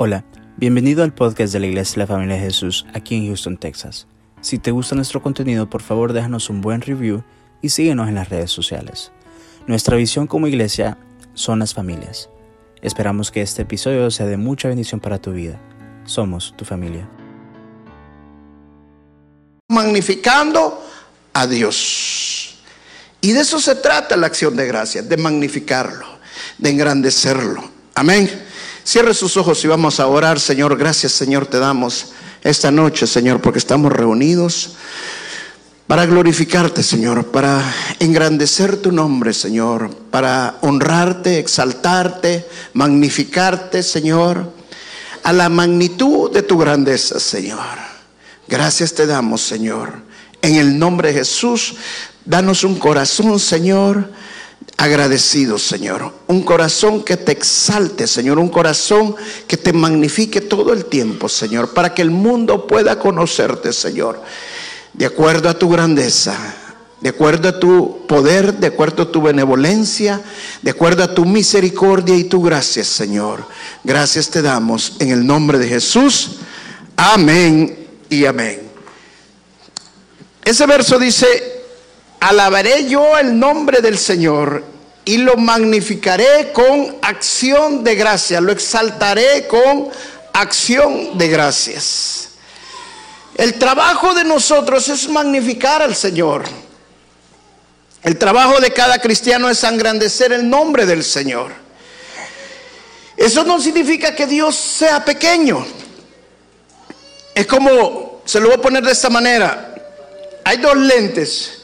Hola, bienvenido al podcast de la Iglesia de la Familia de Jesús aquí en Houston, Texas. Si te gusta nuestro contenido, por favor déjanos un buen review y síguenos en las redes sociales. Nuestra visión como iglesia son las familias. Esperamos que este episodio sea de mucha bendición para tu vida. Somos tu familia. Magnificando a Dios. Y de eso se trata la acción de gracias, de magnificarlo, de engrandecerlo. Amén. Cierre sus ojos y vamos a orar, Señor. Gracias, Señor, te damos esta noche, Señor, porque estamos reunidos para glorificarte, Señor, para engrandecer tu nombre, Señor, para honrarte, exaltarte, magnificarte, Señor, a la magnitud de tu grandeza, Señor. Gracias te damos, Señor. En el nombre de Jesús, danos un corazón, Señor, agradecido, Señor. Un corazón que te exalte, Señor. Un corazón que te magnifique todo el tiempo, Señor. Para que el mundo pueda conocerte, Señor. De acuerdo a tu grandeza, de acuerdo a tu poder, de acuerdo a tu benevolencia, de acuerdo a tu misericordia y tu gracia, Señor. Gracias te damos en el nombre de Jesús. Amén y amén. Ese verso dice, alabaré yo el nombre del Señor y lo magnificaré con acción de gracia, lo exaltaré con acción de gracias. El trabajo de nosotros es magnificar al Señor. El trabajo de cada cristiano es engrandecer el nombre del Señor. Eso no significa que Dios sea pequeño. Es como, se lo voy a poner de esta manera, hay dos lentes,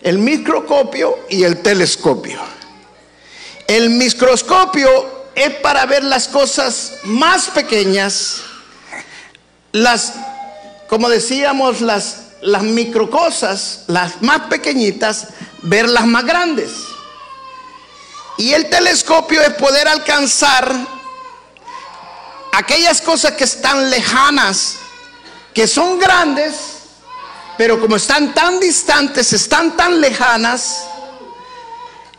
el microscopio y el telescopio. El microscopio es para ver las cosas más pequeñas, las, como decíamos, las, las microcosas, las más pequeñitas, ver las más grandes. Y el telescopio es poder alcanzar aquellas cosas que están lejanas, que son grandes, pero como están tan distantes, están tan lejanas,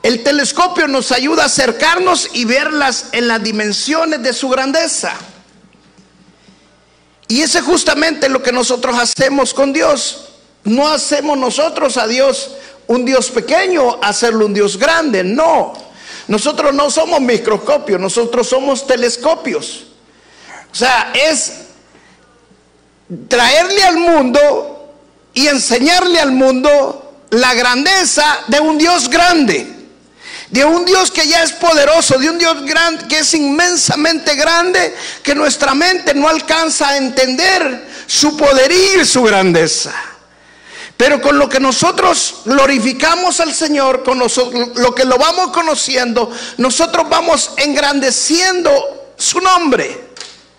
el telescopio nos ayuda a acercarnos y verlas en las dimensiones de su grandeza. Y ese es justamente lo que nosotros hacemos con Dios. No hacemos nosotros a Dios un Dios pequeño, hacerlo un Dios grande. No. Nosotros no somos microscopios, nosotros somos telescopios. O sea, es traerle al mundo y enseñarle al mundo la grandeza de un Dios grande, de un Dios que ya es poderoso, de un Dios grande que es inmensamente grande, que nuestra mente no alcanza a entender su poderío y su grandeza. Pero con lo que nosotros glorificamos al Señor, con lo que lo vamos conociendo, nosotros vamos engrandeciendo su nombre.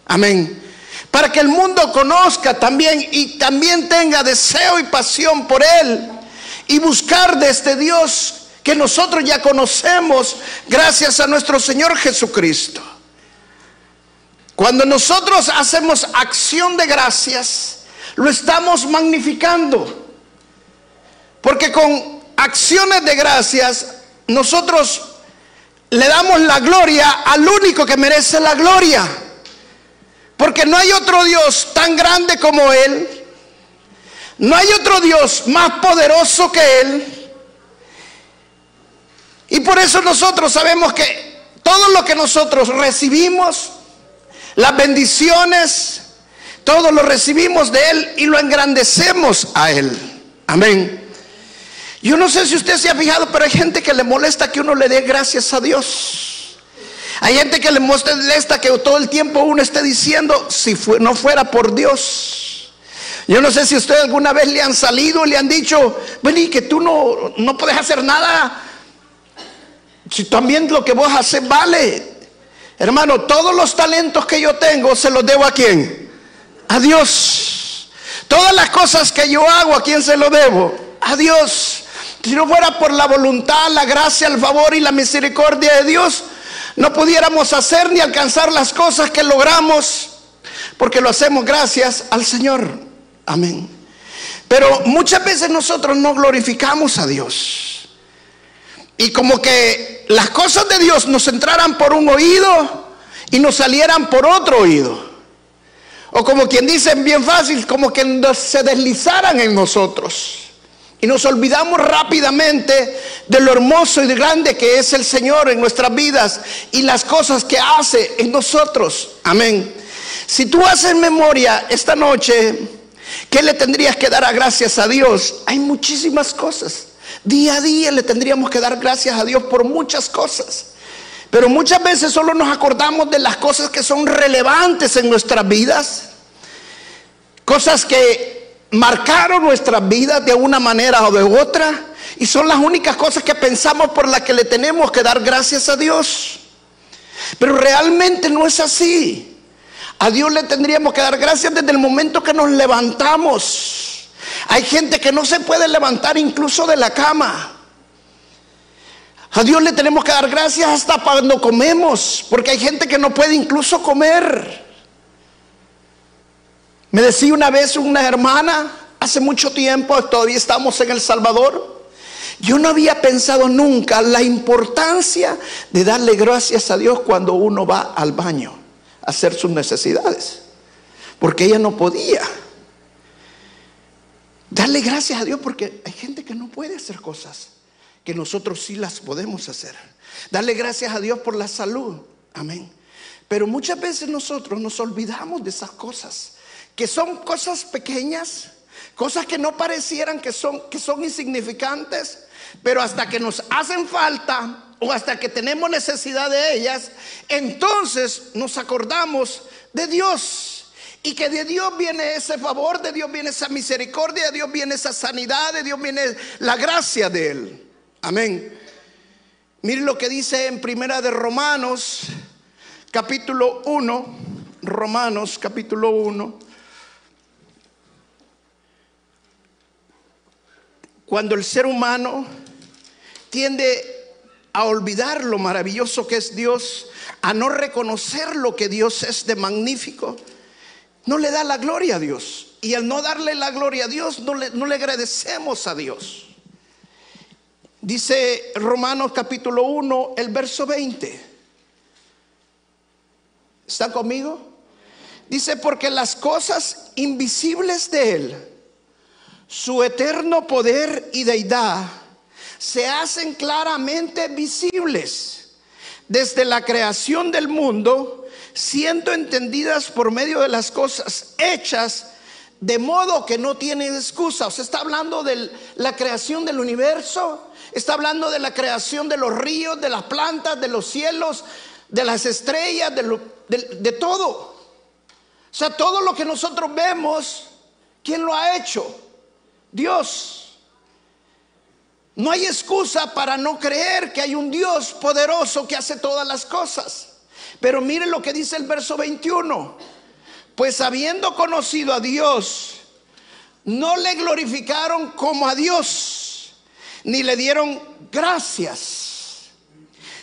Amén. Para que el mundo conozca también y también tenga deseo y pasión por Él y buscar de este Dios que nosotros ya conocemos gracias a nuestro Señor Jesucristo. Cuando nosotros hacemos acción de gracias, lo estamos magnificando. Porque con acciones de gracias nosotros le damos la gloria al único que merece la gloria. Porque no hay otro Dios tan grande como Él. No hay otro Dios más poderoso que Él. Y por eso nosotros sabemos que todo lo que nosotros recibimos, las bendiciones, todo lo recibimos de Él y lo engrandecemos a Él. Amén. Yo no sé si usted se ha fijado, pero hay gente que le molesta que uno le dé gracias a Dios. Hay gente que le molesta que todo el tiempo uno esté diciendo, si no fuera por Dios. Yo no sé si usted alguna vez le han salido y le han dicho, vení, que tú no, no puedes hacer nada. Si también lo que vos haces vale. Hermano, todos los talentos que yo tengo se los debo a quién? A Dios. Todas las cosas que yo hago, ¿a quién se lo debo? A Dios. Si no fuera por la voluntad, la gracia, el favor y la misericordia de Dios, no pudiéramos hacer ni alcanzar las cosas que logramos, porque lo hacemos gracias al Señor. Amén. Pero muchas veces nosotros no glorificamos a Dios. Y como que las cosas de Dios nos entraran por un oído y nos salieran por otro oído. O como quien dice bien fácil, como que se deslizaran en nosotros. Y nos olvidamos rápidamente de lo hermoso y de grande que es el Señor en nuestras vidas y las cosas que hace en nosotros. Amén. Si tú haces memoria esta noche, ¿qué le tendrías que dar a gracias a Dios? Hay muchísimas cosas. Día a día le tendríamos que dar gracias a Dios por muchas cosas. Pero muchas veces solo nos acordamos de las cosas que son relevantes en nuestras vidas. Cosas que marcaron nuestras vidas de una manera o de otra. Y son las únicas cosas que pensamos por las que le tenemos que dar gracias a Dios. Pero realmente no es así. A Dios le tendríamos que dar gracias desde el momento que nos levantamos. Hay gente que no se puede levantar incluso de la cama. A Dios le tenemos que dar gracias hasta cuando comemos, porque hay gente que no puede incluso comer. Me decía una vez una hermana, hace mucho tiempo, todavía estamos en El Salvador, yo no había pensado nunca la importancia de darle gracias a Dios cuando uno va al baño a hacer sus necesidades, porque ella no podía. Darle gracias a Dios porque hay gente que no puede hacer cosas que nosotros sí las podemos hacer. Darle gracias a Dios por la salud. Amén. Pero muchas veces nosotros nos olvidamos de esas cosas, que son cosas pequeñas, cosas que no parecieran que son, que son insignificantes, pero hasta que nos hacen falta o hasta que tenemos necesidad de ellas, entonces nos acordamos de Dios. Y que de Dios viene ese favor, de Dios viene esa misericordia, de Dios viene esa sanidad, de Dios viene la gracia de Él. Amén. Miren lo que dice en Primera de Romanos, capítulo 1, Romanos capítulo 1. Cuando el ser humano tiende a olvidar lo maravilloso que es Dios, a no reconocer lo que Dios es de magnífico, no le da la gloria a Dios. Y al no darle la gloria a Dios, no le, no le agradecemos a Dios. Dice Romanos capítulo 1, el verso 20. ¿Está conmigo? Dice, porque las cosas invisibles de Él, su eterno poder y deidad, se hacen claramente visibles desde la creación del mundo, siendo entendidas por medio de las cosas hechas, de modo que no tienen excusa. O sea, está hablando de la creación del universo, Está hablando de la creación de los ríos, de las plantas, de los cielos, de las estrellas, de, todo. O sea, todo lo que nosotros vemos, ¿quién lo ha hecho? Dios. No hay excusa para no creer que hay un Dios poderoso que hace todas las cosas. Pero miren lo que dice el verso 21. Pues habiendo conocido a Dios, no le glorificaron como a Dios ni le dieron gracias,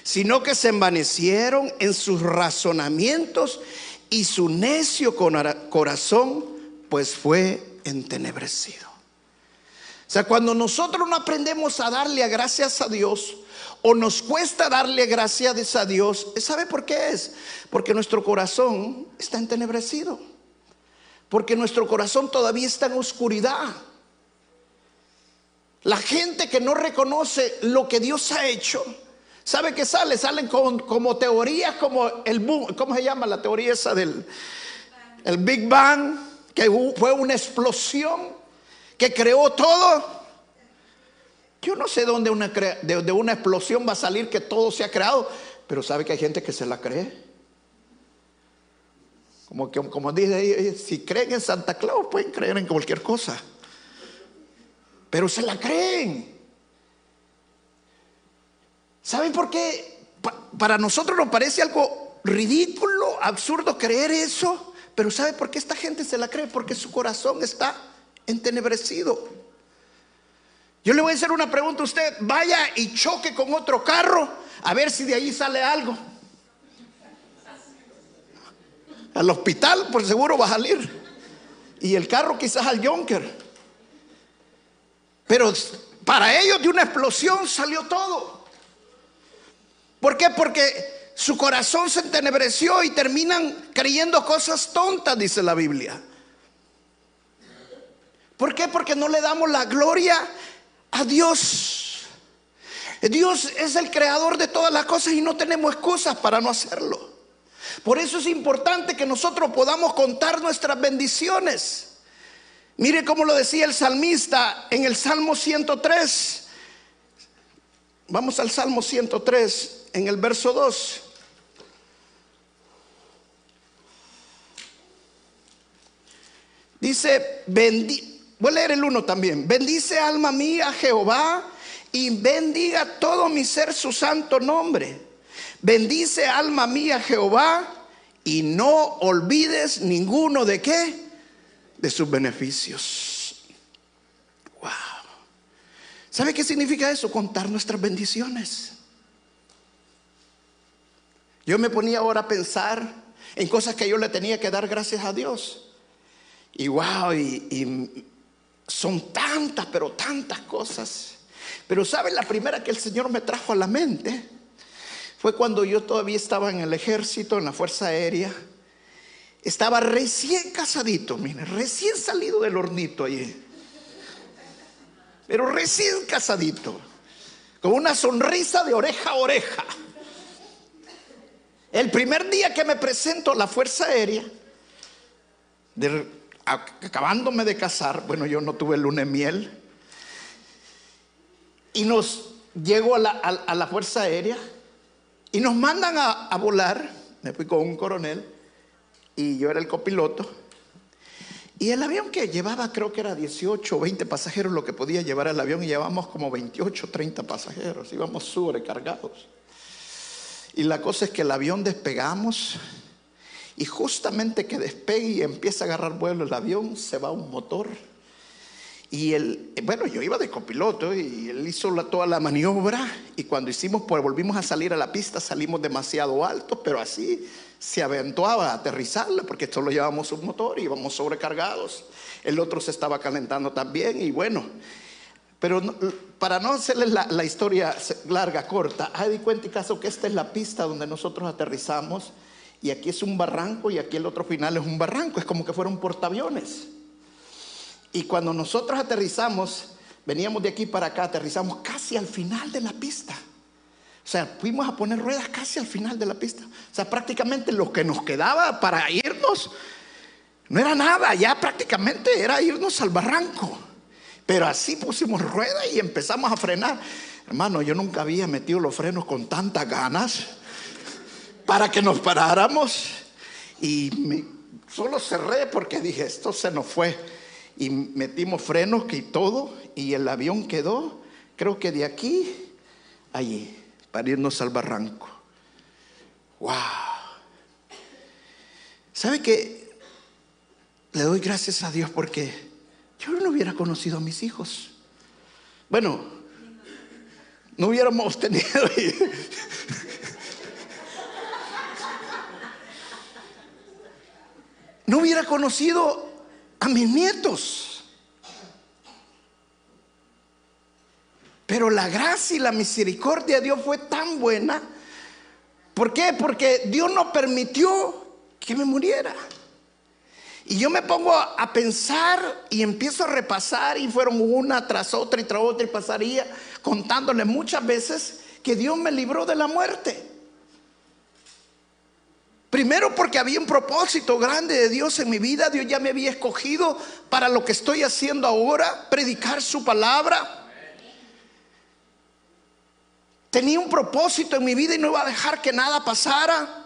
sino que se envanecieron en sus razonamientos y su necio corazón pues fue entenebrecido. O sea, cuando nosotros no aprendemos a darle gracias a Dios o nos cuesta darle gracias a Dios, ¿sabe por qué es? Porque nuestro corazón está entenebrecido. Porque nuestro corazón todavía está en oscuridad. La gente que no reconoce lo que Dios ha hecho, ¿sabe qué sale? Salen con, como teorías como el boom, ¿cómo se llama la teoría esa del el Big Bang? Que fue una explosión que creó todo. Yo no sé dónde una, de, una explosión va a salir que todo se ha creado, pero sabe que hay gente que se la cree. Como, como dice, si creen en Santa Claus, pueden creer en cualquier cosa pero se la creen. ¿Saben por qué? para nosotros nos parece algo ridículo, absurdo creer eso, pero ¿sabe por qué esta gente se la cree? Porque su corazón está entenebrecido. Yo le voy a hacer una pregunta a usted, vaya y choque con otro carro a ver si de ahí sale algo. Al hospital por seguro va a salir. Y el carro quizás al Junker. Pero para ellos de una explosión salió todo. ¿Por qué? Porque su corazón se entenebreció y terminan creyendo cosas tontas, dice la Biblia. ¿Por qué? Porque no le damos la gloria a Dios. Dios es el creador de todas las cosas y no tenemos excusas para no hacerlo. Por eso es importante que nosotros podamos contar nuestras bendiciones. Mire cómo lo decía el salmista en el Salmo 103. Vamos al Salmo 103, en el verso 2. Dice, voy a leer el 1 también. Bendice alma mía Jehová y bendiga todo mi ser su santo nombre. Bendice alma mía Jehová y no olvides ninguno de qué? De sus beneficios. Wow. ¿Sabe qué significa eso? Contar nuestras bendiciones. Yo me ponía ahora a pensar en cosas que yo le tenía que dar gracias a Dios. Y wow, y, son tantas, pero tantas cosas. Pero ¿saben? La primera que el Señor me trajo a la mente fue cuando yo todavía estaba en el ejército, en la Fuerza Aérea. Estaba recién casadito, mire, recién salido del hornito allí. Pero recién casadito, con una sonrisa de oreja a oreja. El primer día que me presento a la Fuerza Aérea, de acabándome de casar, bueno, yo no tuve luna miel, y nos llego a la, Fuerza Aérea y nos mandan a, volar, me fui con un coronel y yo era el copiloto, y el avión que llevaba creo que era 18 o 20 pasajeros lo que podía llevar el avión y llevamos como 28 o 30 pasajeros, íbamos sobrecargados. Y la cosa es que el avión despegamos y justamente que despegue y empieza a agarrar vuelo el avión, se va un motor. Y él, bueno, yo iba de copiloto y él hizo toda la maniobra y cuando hicimos, pues volvimos a salir a la pista, salimos demasiado alto, pero así se aventuaba a aterrizarla porque solo llevábamos un motor y íbamos sobrecargados. El otro se estaba calentando también y bueno, pero para no hacerles la, la, historia larga, corta, hay cuenta y caso que esta es la pista donde nosotros aterrizamos y aquí es un barranco y aquí el otro final es un barranco, es como que fueron portaaviones. Y cuando nosotros aterrizamos, veníamos de aquí para acá, aterrizamos casi al final de la pista. O sea, fuimos a poner ruedas casi al final de la pista. O sea, prácticamente lo que nos quedaba para irnos no era nada, ya prácticamente era irnos al barranco. Pero así pusimos ruedas y empezamos a frenar. Hermano, yo nunca había metido los frenos con tantas ganas para que nos paráramos. Y solo cerré porque dije, esto se nos fue. Y metimos frenos y todo, y el avión quedó, creo que de aquí, allí, para irnos al barranco. ¡Wow! ¿Sabe qué? Le doy gracias a Dios porque yo no hubiera conocido a mis hijos. Bueno, no hubiéramos tenido no hubiera conocido a mis nietos. Pero la gracia y la misericordia de Dios fue tan buena. ¿Por qué? Porque Dios no permitió que me muriera. Y yo me pongo a pensar y empiezo a repasar y fueron una tras otra y tras otra y pasaría contándole muchas veces que Dios me libró de la muerte. Primero porque había un propósito grande de Dios en mi vida. Dios ya me había escogido para lo que estoy haciendo ahora, predicar su palabra. Tenía un propósito en mi vida y no iba a dejar que nada pasara.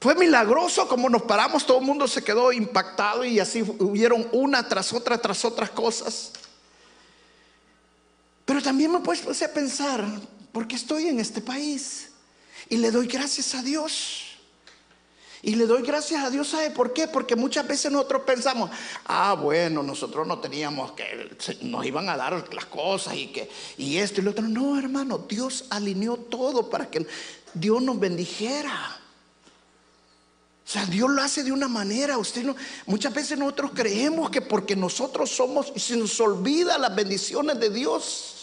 Fue milagroso como nos paramos, todo el mundo se quedó impactado y así hubieron una tras otra, tras otras cosas. Pero también me puse a pensar, porque estoy en este país y le doy gracias a Dios. Y le doy gracias a Dios, ¿sabe por qué? Porque muchas veces nosotros pensamos, ah, bueno, nosotros no teníamos que, nos iban a dar las cosas y que, y esto y lo otro. No, hermano, Dios alineó todo para que Dios nos bendijera. O sea, Dios lo hace de una manera. Usted no, muchas veces nosotros creemos que porque nosotros somos se nos olvida las bendiciones de Dios.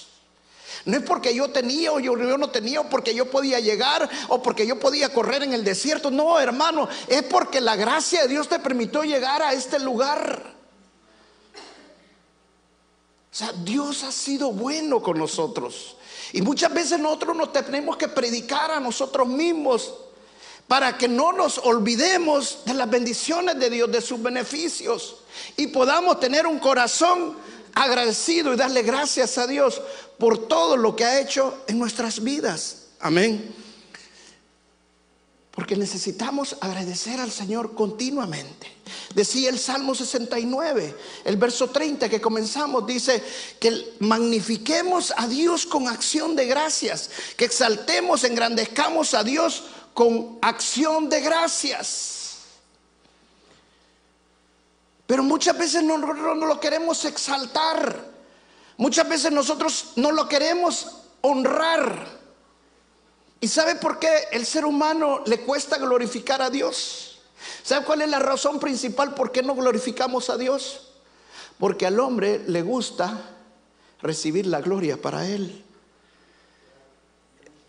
No es porque yo tenía o yo, no tenía o porque yo podía llegar o porque yo podía correr en el desierto. No, hermano, es porque la gracia de Dios te permitió llegar a este lugar. O sea, Dios ha sido bueno con nosotros. Y muchas veces nosotros nos tenemos que predicar a nosotros mismos para que no nos olvidemos de las bendiciones de Dios, de sus beneficios y podamos tener un corazón agradecido y darle gracias a Dios por todo lo que ha hecho en nuestras vidas. Amén. Porque necesitamos agradecer al Señor continuamente. Decía el Salmo 69, el verso 30 que comenzamos, dice que magnifiquemos a Dios con acción de gracias, que exaltemos, engrandezcamos a Dios con acción de gracias. Pero muchas veces no, lo queremos exaltar. Muchas veces nosotros no lo queremos honrar. ¿Y sabe por qué el ser humano le cuesta glorificar a Dios? ¿Sabe cuál es la razón principal por qué no glorificamos a Dios? Porque al hombre le gusta recibir la gloria para él.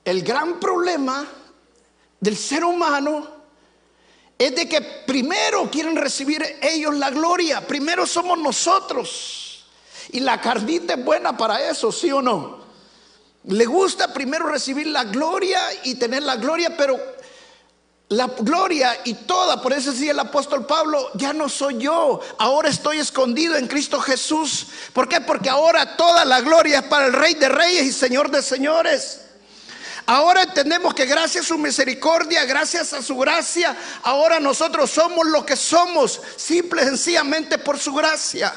El gran problema del ser humano es de que primero quieren recibir ellos la gloria, primero somos nosotros. Y la carnita es buena para eso, ¿sí o no? Le gusta primero recibir la gloria y tener la gloria, pero la gloria y toda, por eso decía el apóstol Pablo, ya no soy yo, ahora estoy escondido en Cristo Jesús. ¿Por qué? Porque ahora toda la gloria es para el Rey de Reyes y Señor de Señores. Ahora entendemos que gracias a su misericordia, gracias a su gracia, ahora nosotros somos lo que somos, simple y sencillamente por su gracia.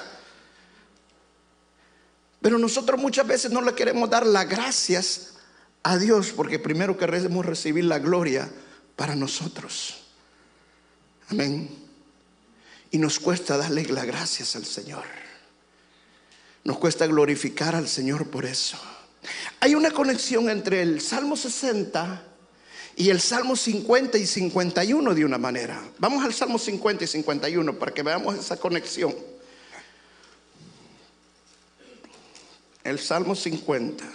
Pero nosotros muchas veces no le queremos dar las gracias a Dios porque primero queremos recibir la gloria para nosotros. Amén. Y nos cuesta darle las gracias al Señor. Nos cuesta glorificar al Señor por eso. Hay una conexión entre el Salmo 60 y el Salmo 50 y 51 de una manera. Vamos al Salmo 50 y 51 para que veamos esa conexión. El Salmo 50.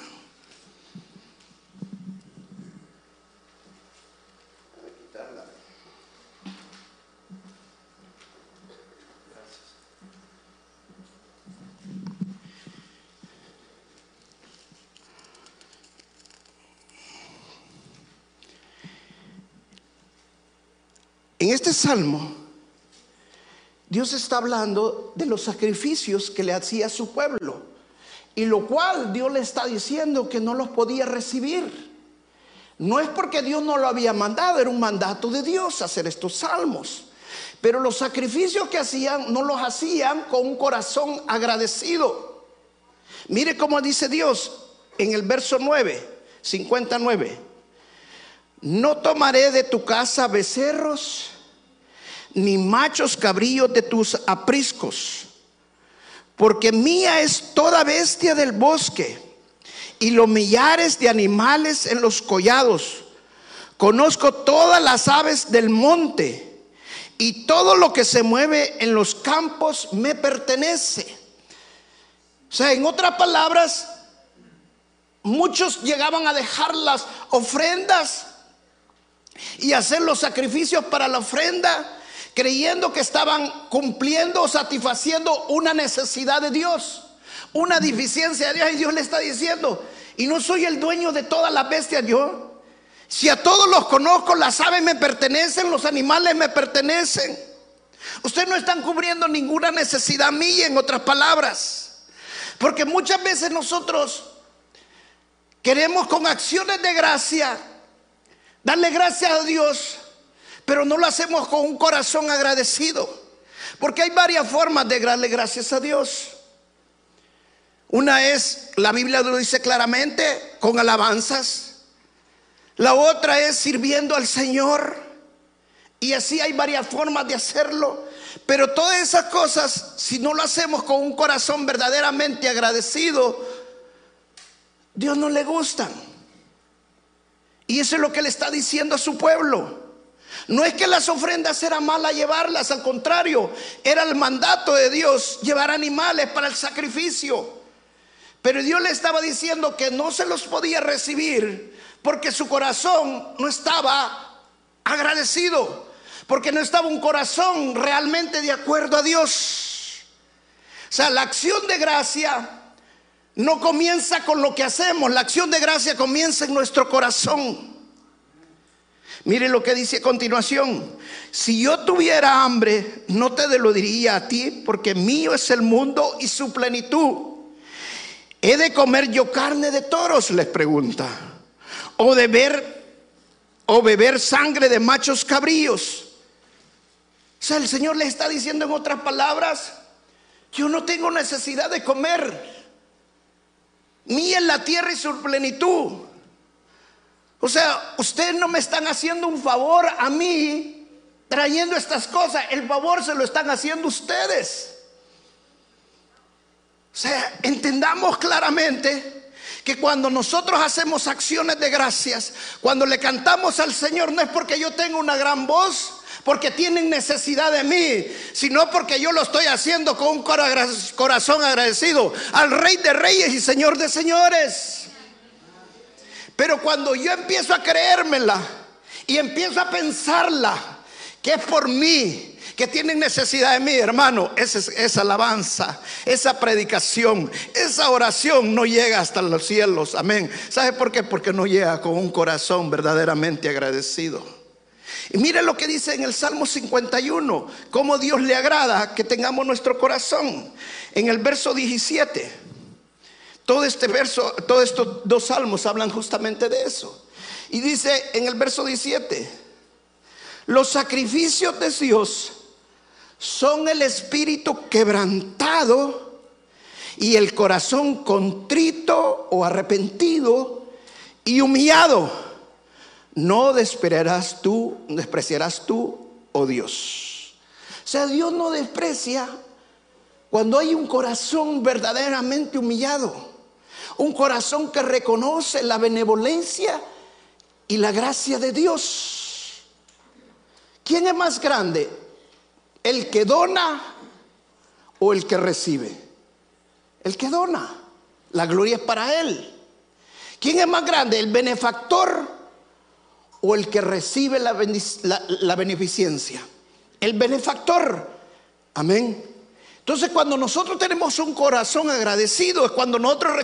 Este salmo, Dios está hablando de los sacrificios que le hacía a su pueblo, y lo cual Dios le está diciendo que no los podía recibir. No es porque Dios no lo había mandado, era un mandato de Dios hacer estos salmos. Pero los sacrificios que hacían no los hacían con un corazón agradecido. Mire cómo dice Dios en el verso 9, 59. No tomaré de tu casa becerros, ni machos cabríos de tus apriscos, porque mía es toda bestia del bosque y los millares de animales en los collados. Conozco todas las aves del monte y todo lo que se mueve en los campos me pertenece. O sea, en otras palabras, muchos llegaban a dejar las ofrendas y hacer los sacrificios para la ofrenda creyendo que estaban cumpliendo o satisfaciendo una necesidad de Dios, una deficiencia de Dios. Y Dios le está diciendo, y no soy el dueño de todas las bestias yo. Si a todos los conozco, las aves me pertenecen, los animales me pertenecen. Ustedes no están cubriendo ninguna necesidad mía, en otras palabras. Porque muchas veces nosotros queremos con acciones de gracia Darle gracias a Dios, pero no lo hacemos con un corazón agradecido. Porque hay varias formas de darle gracias a Dios. Una es, la Biblia lo dice claramente, con alabanzas. La otra es sirviendo al Señor. Y así hay varias formas de hacerlo. Pero todas esas cosas, si no lo hacemos con un corazón verdaderamente agradecido, Dios no le gustan. Y eso es lo que le está diciendo a su pueblo. No es que las ofrendas eran malas llevarlas, al contrario, era el mandato de Dios llevar animales para el sacrificio. Pero Dios le estaba diciendo que no se los podía recibir porque su corazón no estaba agradecido, porque no estaba un corazón realmente de acuerdo a Dios. O sea, la acción de gracia no comienza con lo que hacemos, la acción de gracia comienza en nuestro corazón. Mire lo que dice a continuación. Si yo tuviera hambre, no te lo diría a ti, porque mío es el mundo y su plenitud. ¿He de comer yo carne de toros? Les pregunta. ¿O de ver o beber sangre de machos cabríos? O sea, el Señor le está diciendo en otras palabras, yo no tengo necesidad de comer, ni en la tierra y su plenitud. O sea, ustedes no me están haciendo un favor a mí trayendo estas cosas, el favor se lo están haciendo ustedes. O sea, entendamos claramente que cuando nosotros hacemos acciones de gracias, cuando le cantamos al Señor, no es porque yo tengo una gran voz, porque tienen necesidad de mí, sino porque yo lo estoy haciendo con un corazón agradecido al Rey de Reyes y Señor de Señores. Pero cuando yo empiezo a creérmela y empiezo a pensarla, que es por mí, que tienen necesidad de mí, hermano, esa, alabanza, esa predicación, esa oración no llega hasta los cielos. Amén. ¿Sabe por qué? Porque no llega con un corazón verdaderamente agradecido. Y mire lo que dice en el Salmo 51, cómo Dios le agrada que tengamos nuestro corazón. En el verso 17, todo este verso, todos estos dos salmos hablan justamente de eso. Y dice en el verso 17, los sacrificios de Dios son el espíritu quebrantado y el corazón contrito o arrepentido y humillado. No despreciarás tú, despreciarás tú, oh Dios. O sea, Dios no desprecia cuando hay un corazón verdaderamente humillado, un corazón que reconoce la benevolencia y la gracia de Dios. ¿Quién es más grande? ¿El que dona o el que recibe? El que dona. La gloria es para él. ¿Quién es más grande? ¿El benefactor o el que recibe la, beneficencia? El benefactor. Amén. Entonces cuando nosotros tenemos un corazón agradecido es cuando nosotros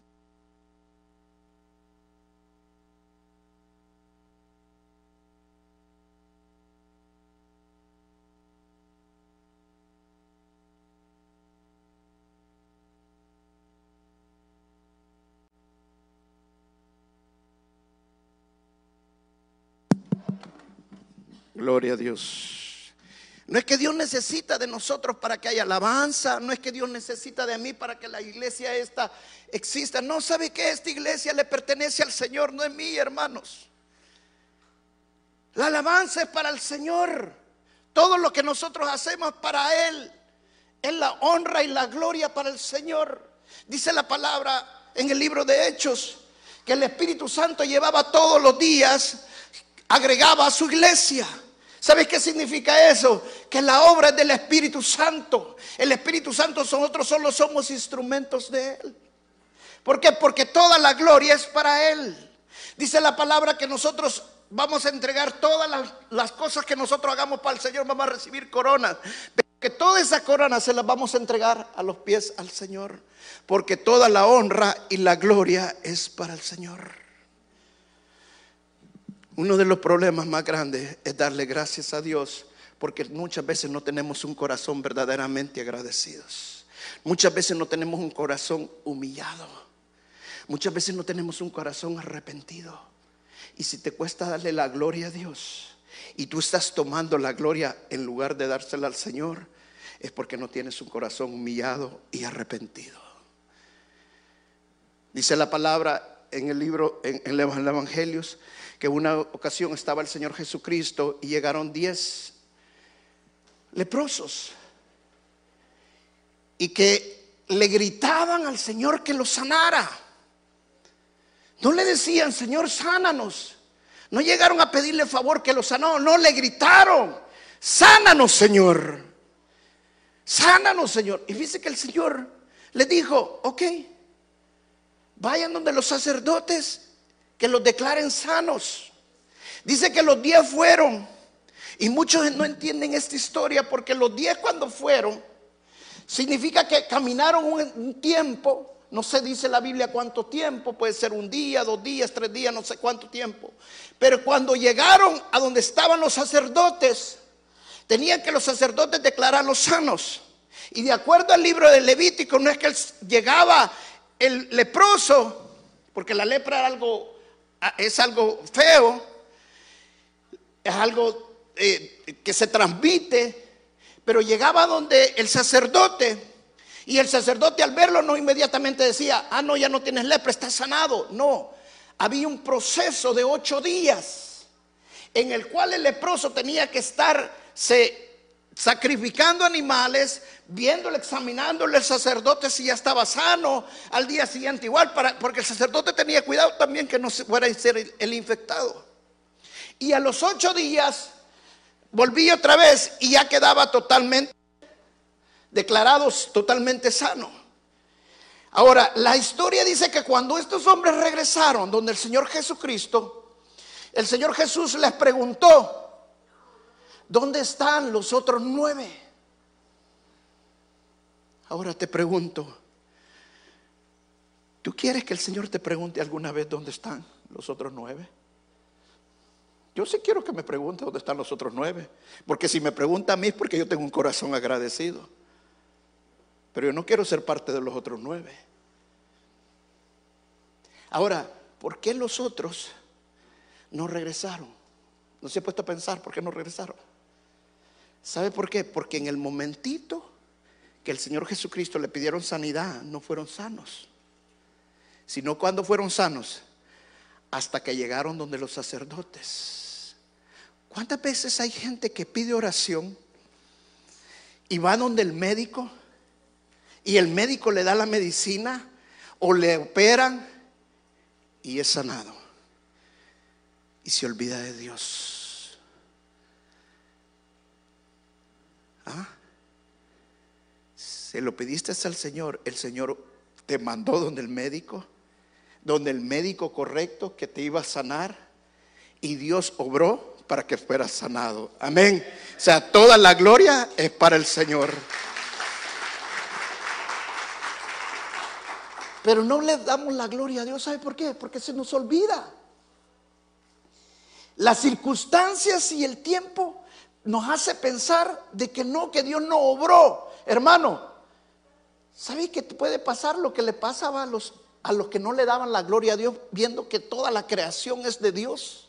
Gloria a Dios. No es que Dios necesita de nosotros para que haya alabanza, no es que Dios necesita de mí para que la iglesia esta exista. No sabe que esta iglesia le pertenece al Señor, no es mí, hermanos. La alabanza es para el Señor. Todo lo que nosotros hacemos para Él es la honra y la gloria para el Señor. Dice la palabra en el libro de Hechos que el Espíritu Santo llevaba todos los días, agregaba a su iglesia. ¿Sabes qué significa eso? Que la obra es del Espíritu Santo. El Espíritu Santo nosotros solo somos instrumentos de Él. ¿Por qué? Porque toda la gloria es para Él. Dice la palabra que nosotros vamos a entregar todas las, cosas que nosotros hagamos para el Señor, vamos a recibir coronas. Pero que todas esas coronas se las vamos a entregar a los pies al Señor. Porque toda la honra y la gloria es para el Señor. Uno de los problemas más grandes es darle gracias a Dios porque muchas veces no tenemos un corazón verdaderamente agradecidos. Muchas veces no tenemos un corazón humillado. Muchas veces no tenemos un corazón arrepentido. Y si te cuesta darle la gloria a Dios y tú estás tomando la gloria en lugar de dársela al Señor, es porque no tienes un corazón humillado y arrepentido. Dice la palabra en el libro, en, los Evangelios, que una ocasión estaba el Señor Jesucristo y llegaron diez leprosos y que le gritaban al Señor que los sanara. No le decían, Señor, sánanos. No llegaron a pedirle favor que los sanó, no le gritaron, sánanos, Señor. Sánanos, Señor. Y dice que el Señor le dijo, ok, vayan donde los sacerdotes que los declaren sanos. Dice que los diez fueron. Y muchos no entienden esta historia porque los diez cuando fueron, significa que caminaron un, tiempo, no se dice la Biblia cuánto tiempo, puede ser un día, dos días, tres días, no sé cuánto tiempo. Pero cuando llegaron a donde estaban los sacerdotes, tenían que los sacerdotes declararlos sanos. Y de acuerdo al libro de Levítico, no es que llegaba el leproso, porque la lepra algo, es algo feo, es algo eh, que se transmite, pero llegaba donde el sacerdote, y el sacerdote al verlo no inmediatamente decía, ah, no, ya no tienes lepra, estás sanado. No, había un proceso de ocho días en el cual el leproso tenía que estar sacrificando animales, viéndole, examinándole el sacerdote si ya estaba sano al día siguiente igual, para, porque el sacerdote tenía cuidado también que no fuera a ser el infectado. Y a los ocho días volví otra vez y ya quedaba totalmente declarados totalmente sano. Ahora, la historia dice que cuando estos hombres regresaron donde el Señor Jesucristo, el Señor Jesús les preguntó, ¿dónde están los otros nueve? Ahora te pregunto, ¿tú quieres que el Señor te pregunte alguna vez dónde están los otros nueve? Yo sí quiero que me pregunte dónde están los otros nueve. Porque si me pregunta a mí es porque yo tengo un corazón agradecido. Pero yo no quiero ser parte de los otros nueve. Ahora, ¿por qué los otros no regresaron? ¿No se ha puesto a pensar por qué no regresaron? ¿Sabe por qué? Porque en el momentito que el Señor Jesucristo le pidieron sanidad, no fueron sanos. Sino cuando fueron sanos, hasta que llegaron donde los sacerdotes. ¿Cuántas veces hay gente que pide oración y va donde el médico y el médico le da la medicina o le operan y es sanado? Y se olvida de Dios. ¿Ah? Se lo pediste al Señor, el Señor te mandó donde el médico, donde el médico correcto que te iba a sanar y Dios obró para que fuera sanado. Amén. O sea, toda la gloria es para el Señor. Pero no le damos la gloria a Dios. ¿Sabe por qué? Porque se nos olvida. Las circunstancias y el tiempo nos hace pensar de que no, que Dios no obró. Hermano, ¿sabe qué puede pasar lo que le pasaba a los, a los que no le daban la gloria a Dios viendo que toda la creación es de Dios?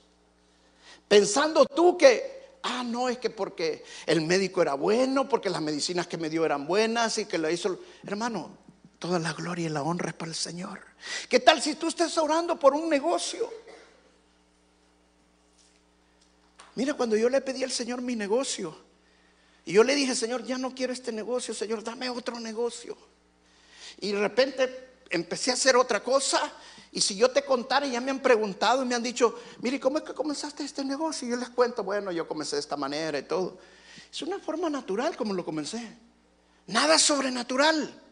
Pensando tú que, ah, no, es que porque el médico era bueno, porque las medicinas que me dio eran buenas y que lo hizo. Hermano, toda la gloria y la honra es para el Señor. ¿Qué tal si tú estás orando por un negocio? Mira, cuando yo le pedí al Señor mi negocio, y yo le dije, Señor, ya no quiero este negocio, Señor, dame otro negocio. Y de repente empecé a hacer otra cosa y si yo te contara, ya me han preguntado y me han dicho, mire, ¿cómo es que comenzaste este negocio? Y yo les cuento, bueno, yo comencé de esta manera y todo. Es una forma natural como lo comencé. Nada sobrenatural.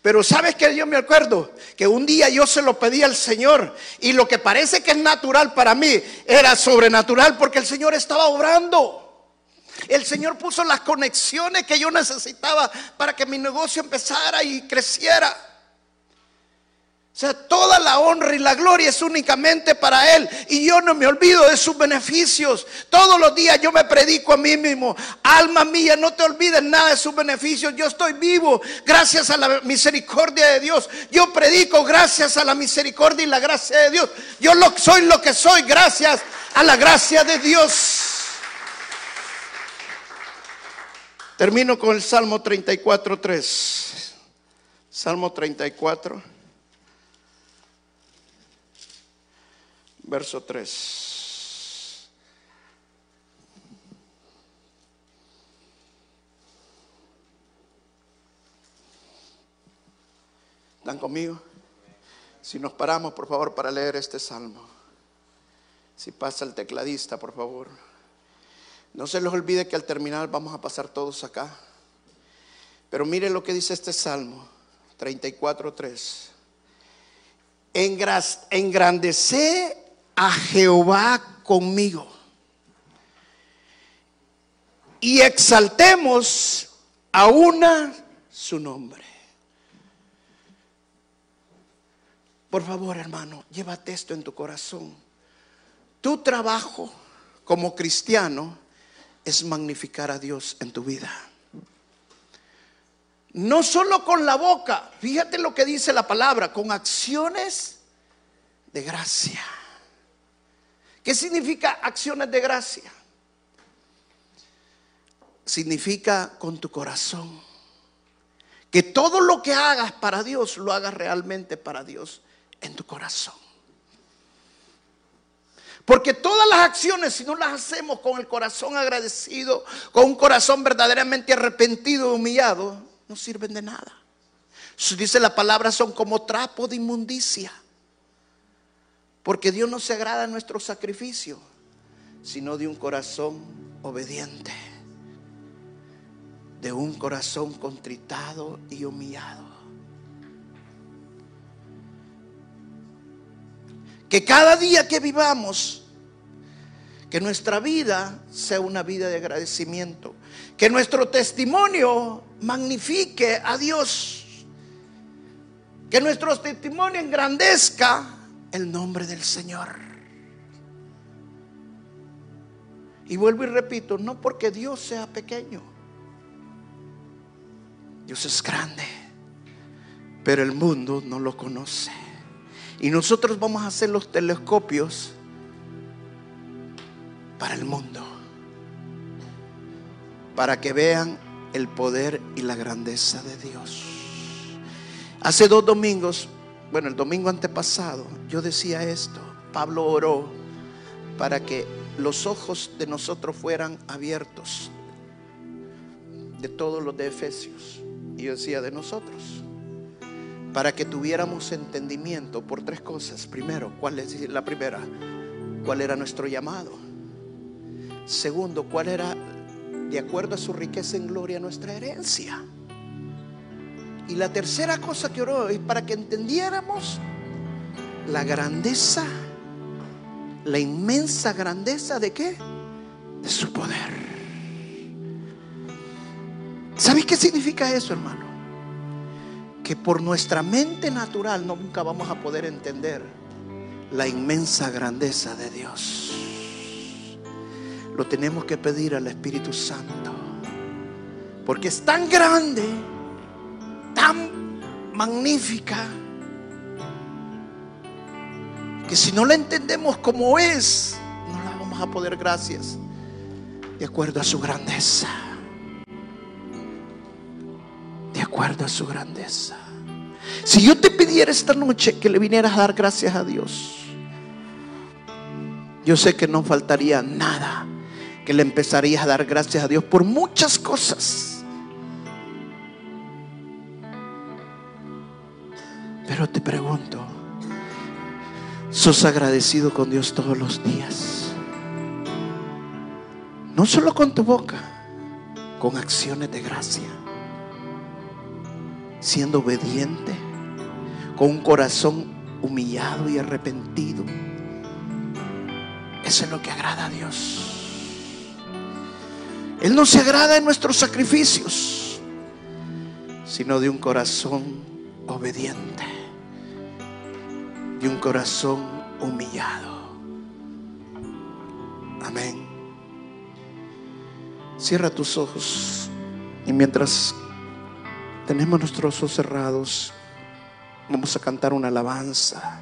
Pero sabes que yo me acuerdo que un día yo se lo pedí al Señor y lo que parece que es natural para mí era sobrenatural porque el Señor estaba obrando. El Señor puso las conexiones que yo necesitaba para que mi negocio empezara y creciera. O sea, toda la honra y la gloria es únicamente para Él. Y yo no me olvido de sus beneficios. Todos los días yo me predico a mí mismo. Alma mía, no te olvides nada de sus beneficios. Yo estoy vivo gracias a la misericordia de Dios. Yo predico gracias a la misericordia y la gracia de Dios. Yo soy lo que soy gracias a la gracia de Dios. Termino con el Salmo 34, 3. Salmo 34. Verso 3. ¿Están conmigo? Si nos paramos, por favor, para leer este salmo. Si pasa el tecladista, por favor. No se les olvide que al terminar vamos a pasar todos acá. Pero mire lo que dice este salmo 34.3. engrandecé a Jehová conmigo. Y exaltemos a una su nombre. Por favor, hermano, llévate esto en tu corazón. Tu trabajo como cristiano es magnificar a Dios en tu vida. No solo con la boca, fíjate lo que dice la palabra, con acciones de gracia. ¿Qué significa acciones de gracia? Significa con tu corazón. Que todo lo que hagas para Dios, lo hagas realmente para Dios en tu corazón. Porque todas las acciones, si no las hacemos con el corazón agradecido, con un corazón verdaderamente arrepentido humillado, no sirven de nada. Dice la palabra, son como trapo de inmundicia. Porque Dios no se agrada nuestro sacrificio, sino de un corazón obediente, de un corazón contritado y humillado. Que cada día que vivamos, que nuestra vida sea una vida de agradecimiento. Que nuestro testimonio magnifique a Dios. Que nuestro testimonio engrandezca el nombre del Señor. Y vuelvo y repito, no porque Dios sea pequeño. Dios es grande, pero el mundo no lo conoce. Y nosotros vamos a hacer los telescopios para el mundo. Para que vean el poder y la grandeza de Dios. Hace dos domingos, bueno, el domingo antepasado, yo decía esto. Pablo oró para que los ojos de nosotros fueran abiertos. De todos los de Efesios. Y yo decía de nosotros para que tuviéramos entendimiento por tres cosas. Primero, ¿cuál es la primera? ¿Cuál era nuestro llamado? Segundo, ¿cuál era, de acuerdo a su riqueza en gloria, nuestra herencia? Y la tercera cosa que oró es para que entendiéramos la grandeza, la inmensa grandeza de qué? De su poder. ¿Sabes qué significa eso, hermano? que por nuestra mente natural nunca vamos a poder entender la inmensa grandeza de Dios. Lo tenemos que pedir al Espíritu Santo. Porque es tan grande, tan magnífica, que si no la entendemos como es, no la vamos a poder gracias de acuerdo a su grandeza acuerdo a su grandeza. Si yo te pidiera esta noche que le vinieras a dar gracias a Dios, yo sé que no faltaría nada, que le empezarías a dar gracias a Dios por muchas cosas. Pero te pregunto, ¿sos agradecido con Dios todos los días? No solo con tu boca, con acciones de gracia siendo obediente, con un corazón humillado y arrepentido. Eso es lo que agrada a Dios. Él no se agrada en nuestros sacrificios, sino de un corazón obediente, de un corazón humillado. Amén. Cierra tus ojos y mientras tenemos nuestros ojos cerrados. Vamos a cantar una alabanza.